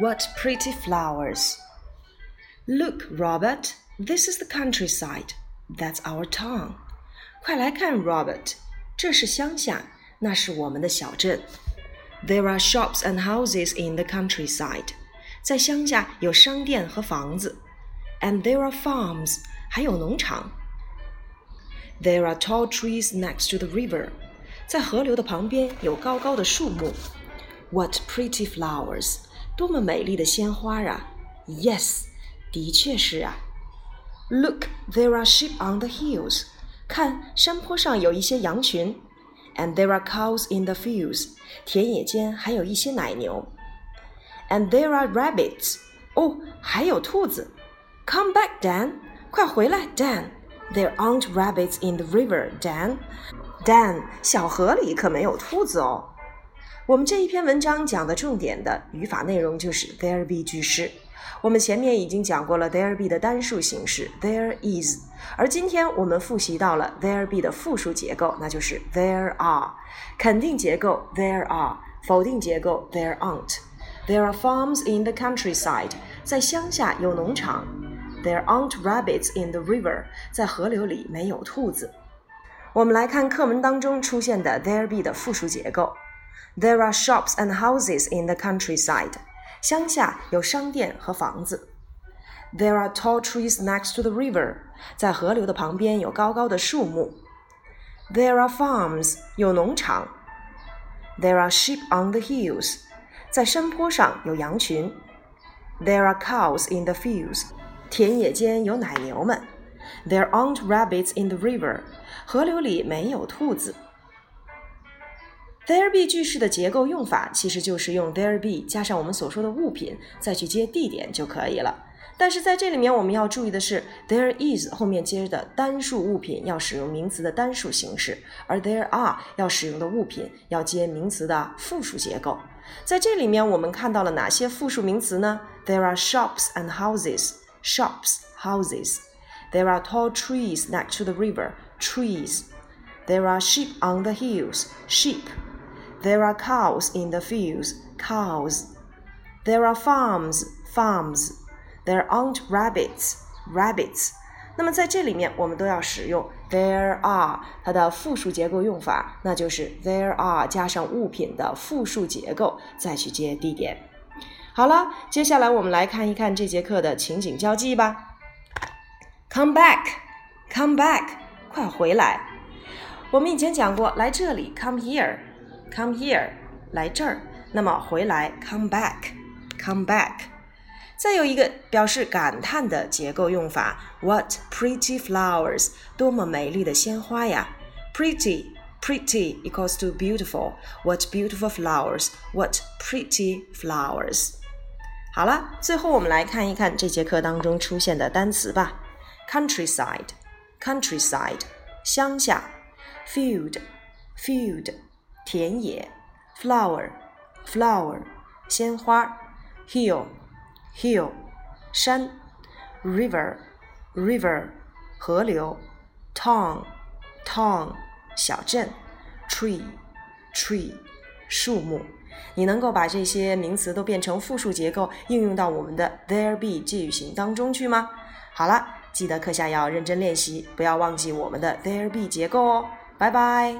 What pretty flowers! Look, Robert, this is the countryside. That's our town. 快来看，Robert，这是乡下，那是我们的小镇。There are shops and houses in the countryside. 在乡下有商店和房子。And there are farms. 还有农场。There are tall trees next to the river. 在河流的旁边有高高的树木。 What pretty flowers! 多么美丽的鲜花啊！Yes，的确是啊。Look, there are sheep on the hills. 看，山坡上有一些羊群。And there are cows in the fields. 田野间还有一些奶牛。And there are rabbits. 哦，还有兔子。Come back, Dan. 快回来，Dan. There aren't rabbits in the river, Dan. Dan，小河里可没有兔子哦。 我们这一篇文章讲的重点的语法内容就是 there be 句式。我们前面已经讲过了 there be 的单数形式 there is，而今天我们复习到了 there be 的复数结构，那就是 there are。肯定结构 there are，否定结构 there aren't。There are farms in the countryside，在乡下有农场。There aren't rabbits in the river，在河流里没有兔子。我们来看课文当中出现的 there be 的复数结构。There are shops and houses in the countryside. 乡下有商店和房子。There are tall trees next to the river. 在河流的旁边有高高的树木。There are farms. 有农场。There are sheep on the hills. 在山坡上有羊群。There are cows in the fields. 田野间有奶牛们。There aren't rabbits in the river. 河流里没有兔子。 There be 句式的结构用法其实就是用 there be 加上我们所说的物品，再去接地点就可以了。但是在这里面我们要注意的是，there is 后面接的单数物品要使用名词的单数形式，而 there are 要使用的物品要接名词的复数结构。在这里面我们看到了哪些复数名词呢？There are shops and houses. Shops, houses. There are tall trees next to the river. Trees. There are sheep on the hills. Sheep. There are cows in the fields, cows. There are farms, farms. There aren't rabbits, rabbits. 那么在这里面，我们都要使用 there are 它的复数结构用法，那就是 there are 加上物品的复数结构，再去接地点。好了，接下来我们来看一看这节课的情景交际吧。Come back, come back，快回来！我们以前讲过，来这里，come here。 Come here，来这儿。那么回来，come back，come back。再有一个表示感叹的结构用法，What pretty flowers！多么美丽的鲜花呀！Pretty，pretty equals to beautiful。What beautiful flowers！What pretty flowers！好了，最后我们来看一看这节课当中出现的单词吧。Countryside，countryside，乡下。Field，field。 田野，flower，flower，鲜花，hill，hill，山，river，river，河流，town，town，小镇，tree，tree，树木。你能够把这些名词都变成复数结构，应用到我们的 there be 句型当中去吗？好了，记得课下要认真练习，不要忘记我们的 there be 结构哦。拜拜。